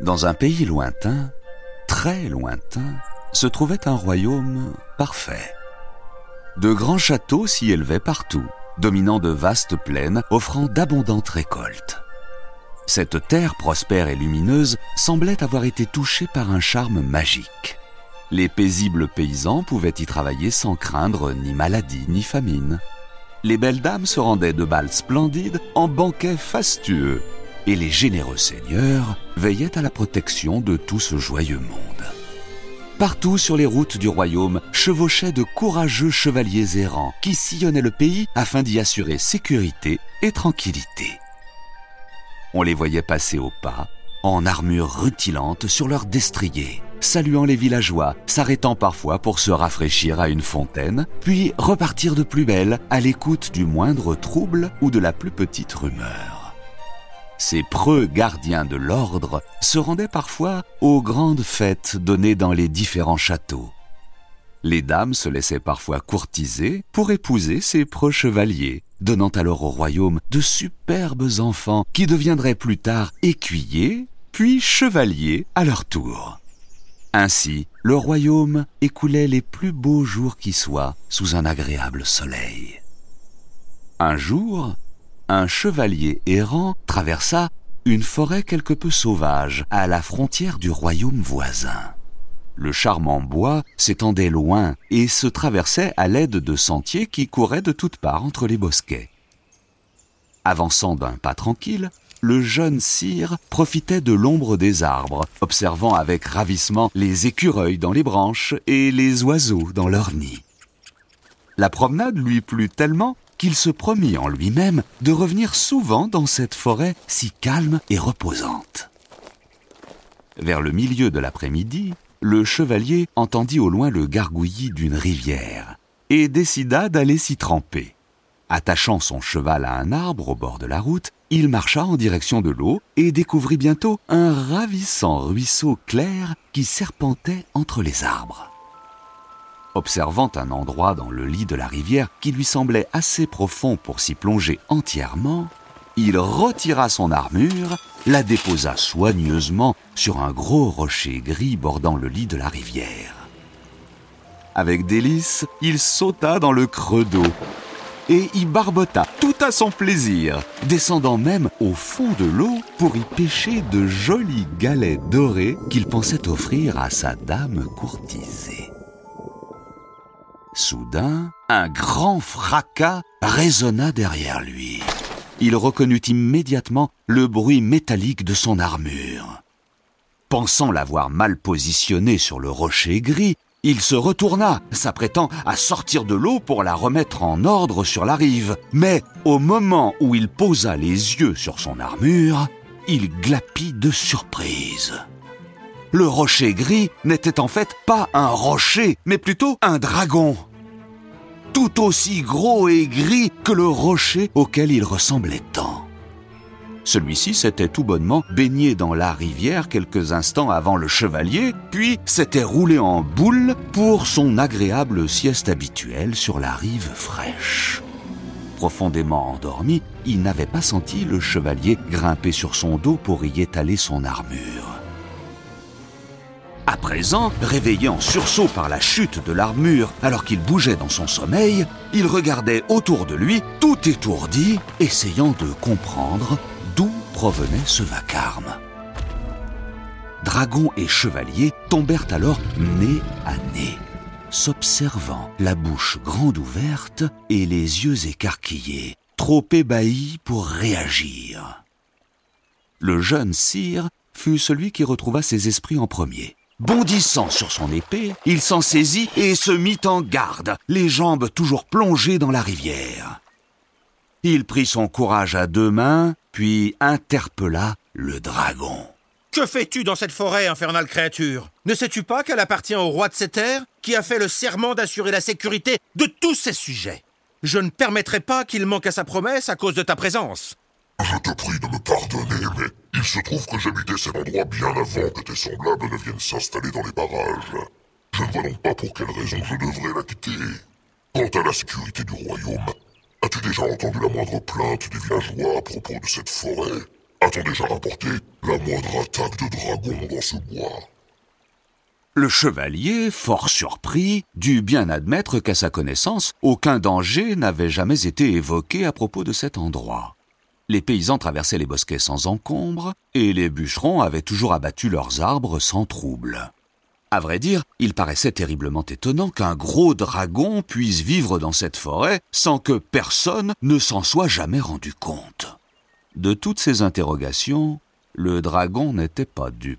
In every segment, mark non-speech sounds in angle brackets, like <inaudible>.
Dans un pays lointain, très lointain, se trouvait un royaume parfait. De grands châteaux s'y élevaient partout, dominant de vastes plaines, offrant d'abondantes récoltes. Cette terre prospère et lumineuse semblait avoir été touchée par un charme magique. Les paisibles paysans pouvaient y travailler sans craindre ni maladie ni famine. Les belles dames se rendaient de bals splendides en banquets fastueux, et les généreux seigneurs veillaient à la protection de tout ce joyeux monde. Partout sur les routes du royaume chevauchaient de courageux chevaliers errants qui sillonnaient le pays afin d'y assurer sécurité et tranquillité. On les voyait passer au pas, en armure rutilante sur leurs destriers, saluant les villageois, s'arrêtant parfois pour se rafraîchir à une fontaine, puis repartir de plus belle à l'écoute du moindre trouble ou de la plus petite rumeur. Ces preux gardiens de l'ordre se rendaient parfois aux grandes fêtes données dans les différents châteaux. Les dames se laissaient parfois courtiser pour épouser ces preux chevaliers, donnant alors au royaume de superbes enfants qui deviendraient plus tard écuyers, puis chevaliers à leur tour. Ainsi, le royaume écoulait les plus beaux jours qui soient sous un agréable soleil. Un jour, un chevalier errant traversa une forêt quelque peu sauvage à la frontière du royaume voisin. Le charmant bois s'étendait loin et se traversait à l'aide de sentiers qui couraient de toutes parts entre les bosquets. Avançant d'un pas tranquille, le jeune sire profitait de l'ombre des arbres, observant avec ravissement les écureuils dans les branches et les oiseaux dans leurs nids. La promenade lui plut tellement qu'il se promit en lui-même de revenir souvent dans cette forêt si calme et reposante. Vers le milieu de l'après-midi, le chevalier entendit au loin le gargouillis d'une rivière et décida d'aller s'y tremper. Attachant son cheval à un arbre au bord de la route, il marcha en direction de l'eau et découvrit bientôt un ravissant ruisseau clair qui serpentait entre les arbres. Observant un endroit dans le lit de la rivière qui lui semblait assez profond pour s'y plonger entièrement, il retira son armure, la déposa soigneusement sur un gros rocher gris bordant le lit de la rivière. Avec délice, il sauta dans le creux d'eau et y barbota tout à son plaisir, descendant même au fond de l'eau pour y pêcher de jolis galets dorés qu'il pensait offrir à sa dame courtisée. Soudain, un grand fracas résonna derrière lui. Il reconnut immédiatement le bruit métallique de son armure. Pensant l'avoir mal positionnée sur le rocher gris, il se retourna, s'apprêtant à sortir de l'eau pour la remettre en ordre sur la rive. Mais au moment où il posa les yeux sur son armure, il glapit de surprise. Le rocher gris n'était en fait pas un rocher, mais plutôt un dragon. Tout aussi gros et gris que le rocher auquel il ressemblait tant. Celui-ci s'était tout bonnement baigné dans la rivière quelques instants avant le chevalier, puis s'était roulé en boule pour son agréable sieste habituelle sur la rive fraîche. Profondément endormi, il n'avait pas senti le chevalier grimper sur son dos pour y étaler son armure. Présent, réveillé en sursaut par la chute de l'armure alors qu'il bougeait dans son sommeil, il regardait autour de lui, tout étourdi, essayant de comprendre d'où provenait ce vacarme. Dragon et chevalier tombèrent alors nez à nez, s'observant, la bouche grande ouverte et les yeux écarquillés, trop ébahis pour réagir. Le jeune sire fut celui qui retrouva ses esprits en premier. Bondissant sur son épée, il s'en saisit et se mit en garde, les jambes toujours plongées dans la rivière. Il prit son courage à deux mains, puis interpella le dragon. Que fais-tu dans cette forêt, infernale créature? Ne sais-tu pas qu'elle appartient au roi de ces terres, qui a fait le serment d'assurer la sécurité de tous ses sujets? Je ne permettrai pas qu'il manque à sa promesse à cause de ta présence. Je te prie de me pardonner, mais il se trouve que j'habitais cet endroit bien avant que tes semblables ne viennent s'installer dans les barrages. Je ne vois donc pas pour quelle raison je devrais la quitter. Quant à la sécurité du royaume, As-tu déjà entendu la moindre plainte des villageois à propos de cette forêt? A-t-on déjà rapporté la moindre attaque de dragon dans ce bois? Le chevalier, fort surpris, dut bien admettre qu'à sa connaissance, aucun danger n'avait jamais été évoqué à propos de cet endroit. Les paysans traversaient les bosquets sans encombre, et les bûcherons avaient toujours abattu leurs arbres sans trouble. À vrai dire, il paraissait terriblement étonnant qu'un gros dragon puisse vivre dans cette forêt sans que personne ne s'en soit jamais rendu compte. De toutes ces interrogations, le dragon n'était pas dupe.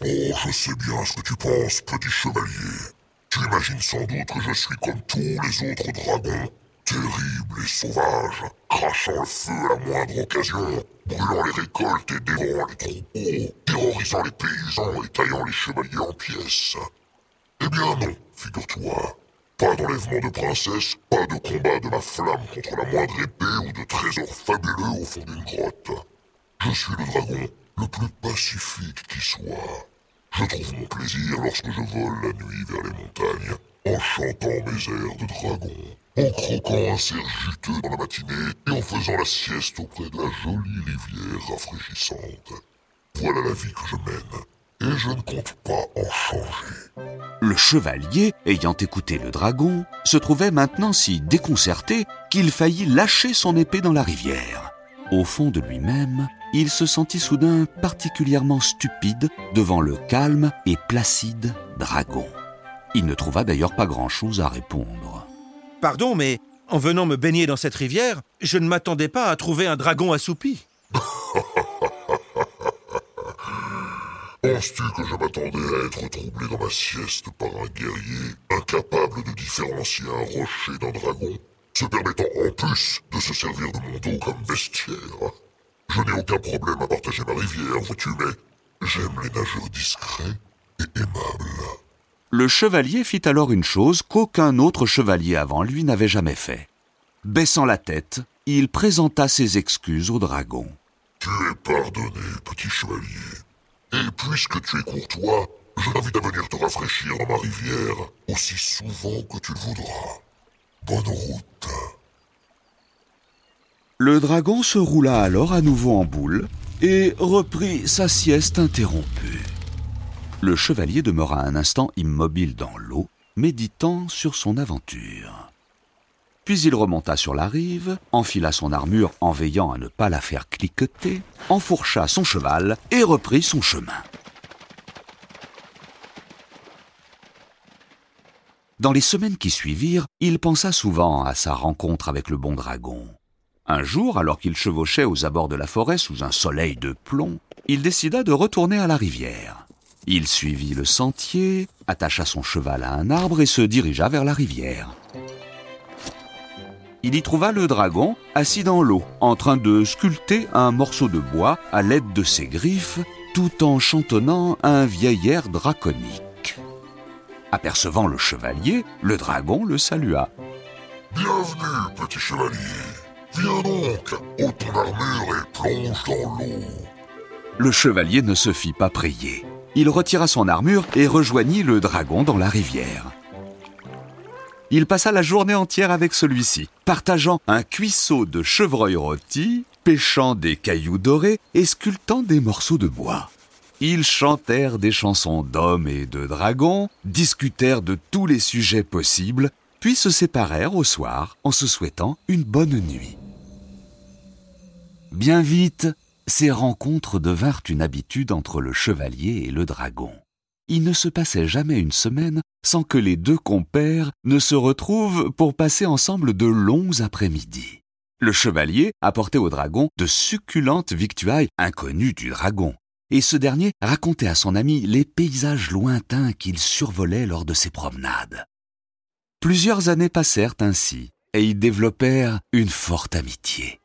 Oh, je sais bien ce que tu penses, petit chevalier. Tu imagines sans doute que je suis comme tous les autres dragons, terrible et sauvage, crachant le feu à la moindre occasion, brûlant les récoltes et dévorant les troupeaux, terrorisant les paysans et taillant les chevaliers en pièces. Eh bien non, figure-toi. Pas d'enlèvement de princesse, pas de combat de ma flamme contre la moindre épée ou de trésor fabuleux au fond d'une grotte. Je suis le dragon le plus pacifique qui soit. Je trouve mon plaisir lorsque je vole la nuit vers les montagnes, en chantant mes airs de dragon, en croquant un cerf juteux dans la matinée et en faisant la sieste auprès de la jolie rivière rafraîchissante. Voilà la vie que je mène, et je ne compte pas en changer. Le chevalier, ayant écouté le dragon, se trouvait maintenant si déconcerté qu'il faillit lâcher son épée dans la rivière. Au fond de lui-même, il se sentit soudain particulièrement stupide devant le calme et placide dragon. Il ne trouva d'ailleurs pas grand-chose à répondre. Pardon, mais en venant me baigner dans cette rivière, je ne m'attendais pas à trouver un dragon assoupi. <laughs> Penses-tu que je m'attendais à être troublé dans ma sieste par un guerrier incapable de différencier un rocher d'un dragon, se permettant en plus de se servir de mon dos comme vestiaire Je n'ai aucun problème à partager ma rivière, vois-tu, mais j'aime les nageurs discrets et aimables. Le chevalier fit alors une chose qu'aucun autre chevalier avant lui n'avait jamais fait. Baissant la tête, il présenta ses excuses au dragon. Tu es pardonné, petit chevalier. Et puisque tu es courtois, je t'invite à venir te rafraîchir dans ma rivière aussi souvent que tu le voudras. Bonne route. Le dragon se roula alors à nouveau en boule et reprit sa sieste interrompue. Le chevalier demeura un instant immobile dans l'eau, méditant sur son aventure. Puis il remonta sur la rive, enfila son armure en veillant à ne pas la faire cliqueter, enfourcha son cheval et reprit son chemin. Dans les semaines qui suivirent, il pensa souvent à sa rencontre avec le bon dragon. Un jour, alors qu'il chevauchait aux abords de la forêt sous un soleil de plomb, il décida de retourner à la rivière. Il suivit le sentier, attacha son cheval à un arbre et se dirigea vers la rivière il y trouva le dragon assis dans l'eau, en train de sculpter un morceau de bois à l'aide de ses griffes, tout en chantonnant un vieil air draconique. Apercevant le chevalier, le dragon le salua. Bienvenue, petit chevalier. Viens donc, ôte ton armure et plonge dans l'eau. Le chevalier ne se fit pas prier. Il retira son armure et rejoignit le dragon dans la rivière il passa la journée entière avec celui-ci, partageant un cuisseau de chevreuil rôti, pêchant des cailloux dorés et sculptant des morceaux de bois. Ils chantèrent des chansons d'hommes et de dragons, discutèrent de tous les sujets possibles, puis se séparèrent au soir en se souhaitant une bonne nuit. Bien vite, ces rencontres devinrent une habitude entre le chevalier et le dragon il ne se passait jamais une semaine sans que les deux compères ne se retrouvent pour passer ensemble de longs après-midi. Le chevalier apportait au dragon de succulentes victuailles inconnues du dragon, et ce dernier racontait à son ami les paysages lointains qu'il survolait lors de ses promenades. Plusieurs années passèrent ainsi, et ils développèrent une forte amitié.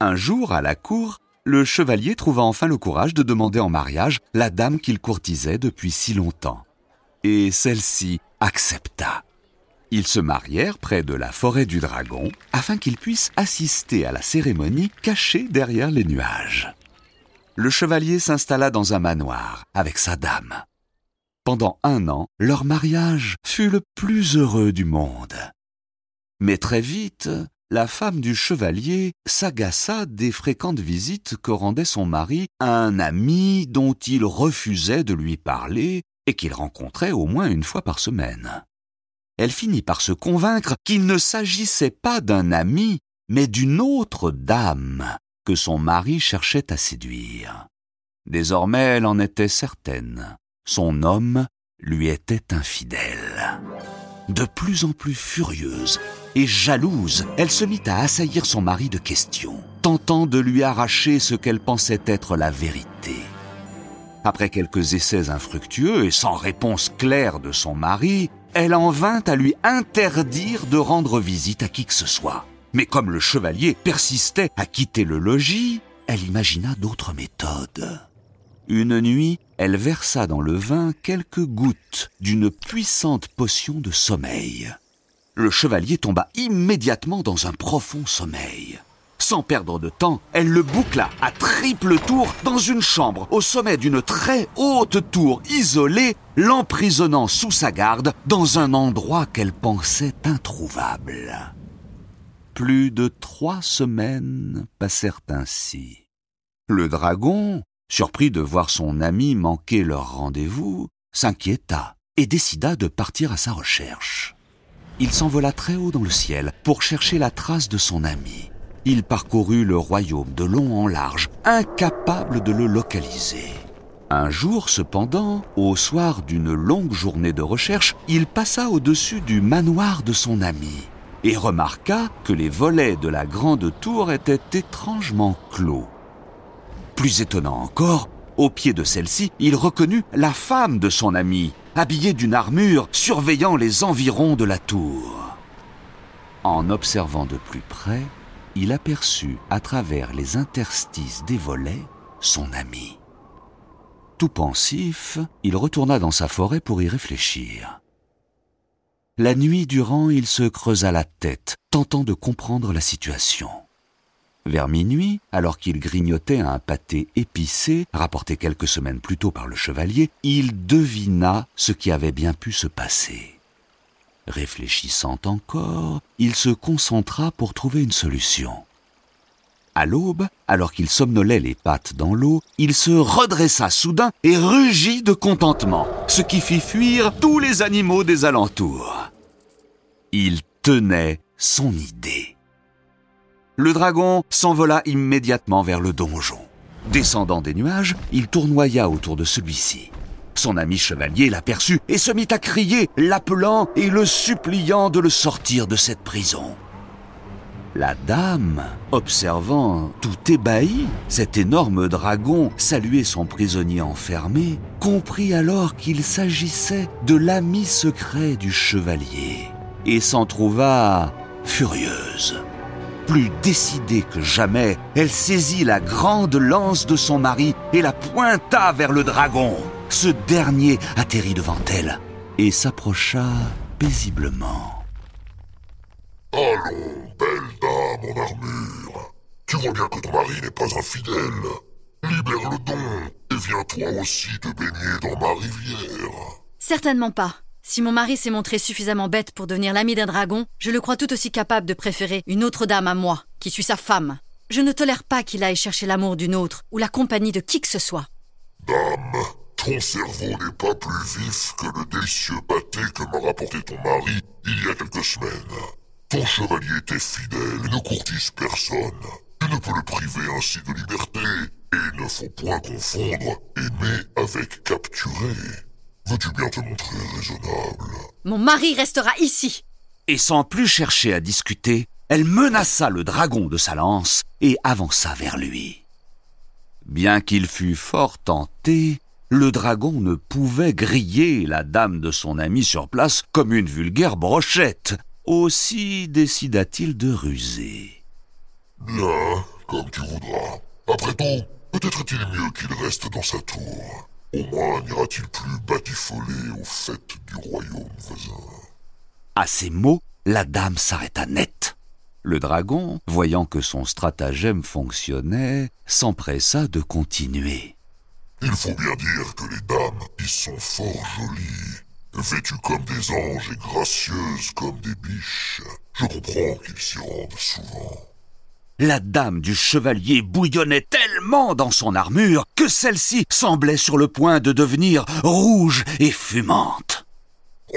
Un jour, à la cour, le chevalier trouva enfin le courage de demander en mariage la dame qu'il courtisait depuis si longtemps. Et celle-ci accepta. Ils se marièrent près de la forêt du dragon afin qu'ils puissent assister à la cérémonie cachée derrière les nuages. Le chevalier s'installa dans un manoir avec sa dame. Pendant un an, leur mariage fut le plus heureux du monde. Mais très vite, la femme du chevalier s'agaça des fréquentes visites que rendait son mari à un ami dont il refusait de lui parler et qu'il rencontrait au moins une fois par semaine. Elle finit par se convaincre qu'il ne s'agissait pas d'un ami, mais d'une autre dame que son mari cherchait à séduire. Désormais elle en était certaine. Son homme lui était infidèle. De plus en plus furieuse et jalouse, elle se mit à assaillir son mari de questions, tentant de lui arracher ce qu'elle pensait être la vérité. Après quelques essais infructueux et sans réponse claire de son mari, elle en vint à lui interdire de rendre visite à qui que ce soit. Mais comme le chevalier persistait à quitter le logis, elle imagina d'autres méthodes. Une nuit, elle versa dans le vin quelques gouttes d'une puissante potion de sommeil. Le chevalier tomba immédiatement dans un profond sommeil. Sans perdre de temps, elle le boucla à triple tour dans une chambre au sommet d'une très haute tour isolée, l'emprisonnant sous sa garde dans un endroit qu'elle pensait introuvable. Plus de trois semaines passèrent ainsi. Le dragon, surpris de voir son ami manquer leur rendez-vous, s'inquiéta et décida de partir à sa recherche. Il s'envola très haut dans le ciel pour chercher la trace de son ami. Il parcourut le royaume de long en large, incapable de le localiser. Un jour cependant, au soir d'une longue journée de recherche, il passa au-dessus du manoir de son ami et remarqua que les volets de la grande tour étaient étrangement clos. Plus étonnant encore, au pied de celle-ci, il reconnut la femme de son ami, habillée d'une armure, surveillant les environs de la tour. En observant de plus près, il aperçut à travers les interstices des volets son ami. Tout pensif, il retourna dans sa forêt pour y réfléchir. La nuit durant, il se creusa la tête, tentant de comprendre la situation. Vers minuit, alors qu'il grignotait un pâté épicé, rapporté quelques semaines plus tôt par le chevalier, il devina ce qui avait bien pu se passer. Réfléchissant encore, il se concentra pour trouver une solution. À l'aube, alors qu'il somnolait les pattes dans l'eau, il se redressa soudain et rugit de contentement, ce qui fit fuir tous les animaux des alentours. Il tenait son idée. Le dragon s'envola immédiatement vers le donjon. Descendant des nuages, il tournoya autour de celui-ci. Son ami chevalier l'aperçut et se mit à crier, l'appelant et le suppliant de le sortir de cette prison. La dame, observant tout ébahi cet énorme dragon saluer son prisonnier enfermé, comprit alors qu'il s'agissait de l'ami secret du chevalier et s'en trouva furieuse. Plus décidée que jamais, elle saisit la grande lance de son mari et la pointa vers le dragon. Ce dernier atterrit devant elle et s'approcha paisiblement. Allons, belle dame en armure. Tu vois bien que ton mari n'est pas infidèle. Libère le don et viens toi aussi te baigner dans ma rivière. Certainement pas. Si mon mari s'est montré suffisamment bête pour devenir l'ami d'un dragon, je le crois tout aussi capable de préférer une autre dame à moi, qui suis sa femme. Je ne tolère pas qu'il aille chercher l'amour d'une autre ou la compagnie de qui que ce soit. Dame, ton cerveau n'est pas plus vif que le délicieux pâté que m'a rapporté ton mari il y a quelques semaines. Ton chevalier était fidèle et ne courtise personne. Tu ne peux le priver ainsi de liberté. Et il ne faut point confondre aimer avec capturer. Veux-tu bien te montrer raisonnable? Mon mari restera ici. Et sans plus chercher à discuter, elle menaça le dragon de sa lance et avança vers lui. Bien qu'il fût fort tenté, le dragon ne pouvait griller la dame de son ami sur place comme une vulgaire brochette. Aussi décida-t-il de ruser. Bien, comme tu voudras. Après tout, peut-être est-il mieux qu'il reste dans sa tour. Au moins n'ira-t-il plus batifoler aux fêtes du royaume voisin? À ces mots, la dame s'arrêta net. Le dragon, voyant que son stratagème fonctionnait, s'empressa de continuer. Il faut bien dire que les dames y sont fort jolies. vêtues comme des anges et gracieuses comme des biches. Je comprends qu'ils s'y rendent souvent. La dame du chevalier bouillonnait tellement dans son armure que celle-ci semblait sur le point de devenir rouge et fumante.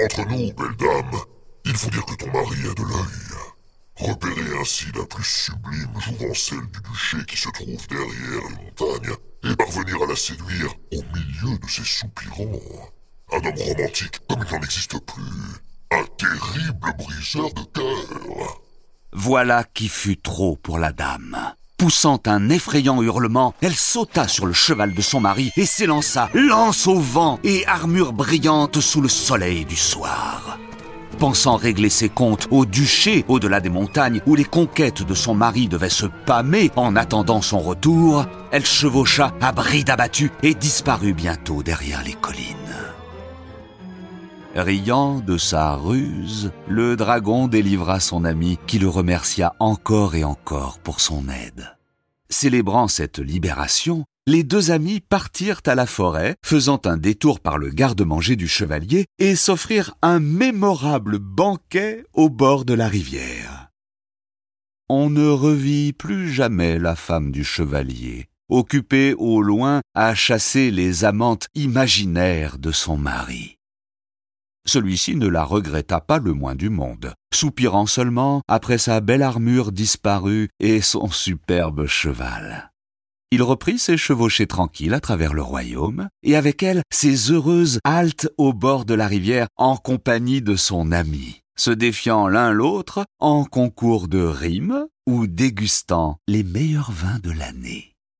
Entre nous, belle dame, il faut dire que ton mari a de l'œil. Repérer ainsi la plus sublime jouvencelle du duché qui se trouve derrière les montagnes et parvenir à la séduire au milieu de ses soupirants. Un homme romantique comme il n'en existe plus. Un terrible briseur de cœur. Voilà qui fut trop pour la dame. Poussant un effrayant hurlement, elle sauta sur le cheval de son mari et s'élança, lance au vent et armure brillante sous le soleil du soir. Pensant régler ses comptes au duché au-delà des montagnes où les conquêtes de son mari devaient se pâmer en attendant son retour, elle chevaucha à bride abattue et disparut bientôt derrière les collines. Riant de sa ruse, le dragon délivra son ami qui le remercia encore et encore pour son aide. Célébrant cette libération, les deux amis partirent à la forêt, faisant un détour par le garde-manger du chevalier, et s'offrirent un mémorable banquet au bord de la rivière. On ne revit plus jamais la femme du chevalier, occupée au loin à chasser les amantes imaginaires de son mari. Celui-ci ne la regretta pas le moins du monde, soupirant seulement après sa belle armure disparue et son superbe cheval. Il reprit ses chevauchées tranquilles à travers le royaume, et avec elle ses heureuses haltes au bord de la rivière en compagnie de son ami, se défiant l'un l'autre en concours de rimes ou dégustant les meilleurs vins de l'année.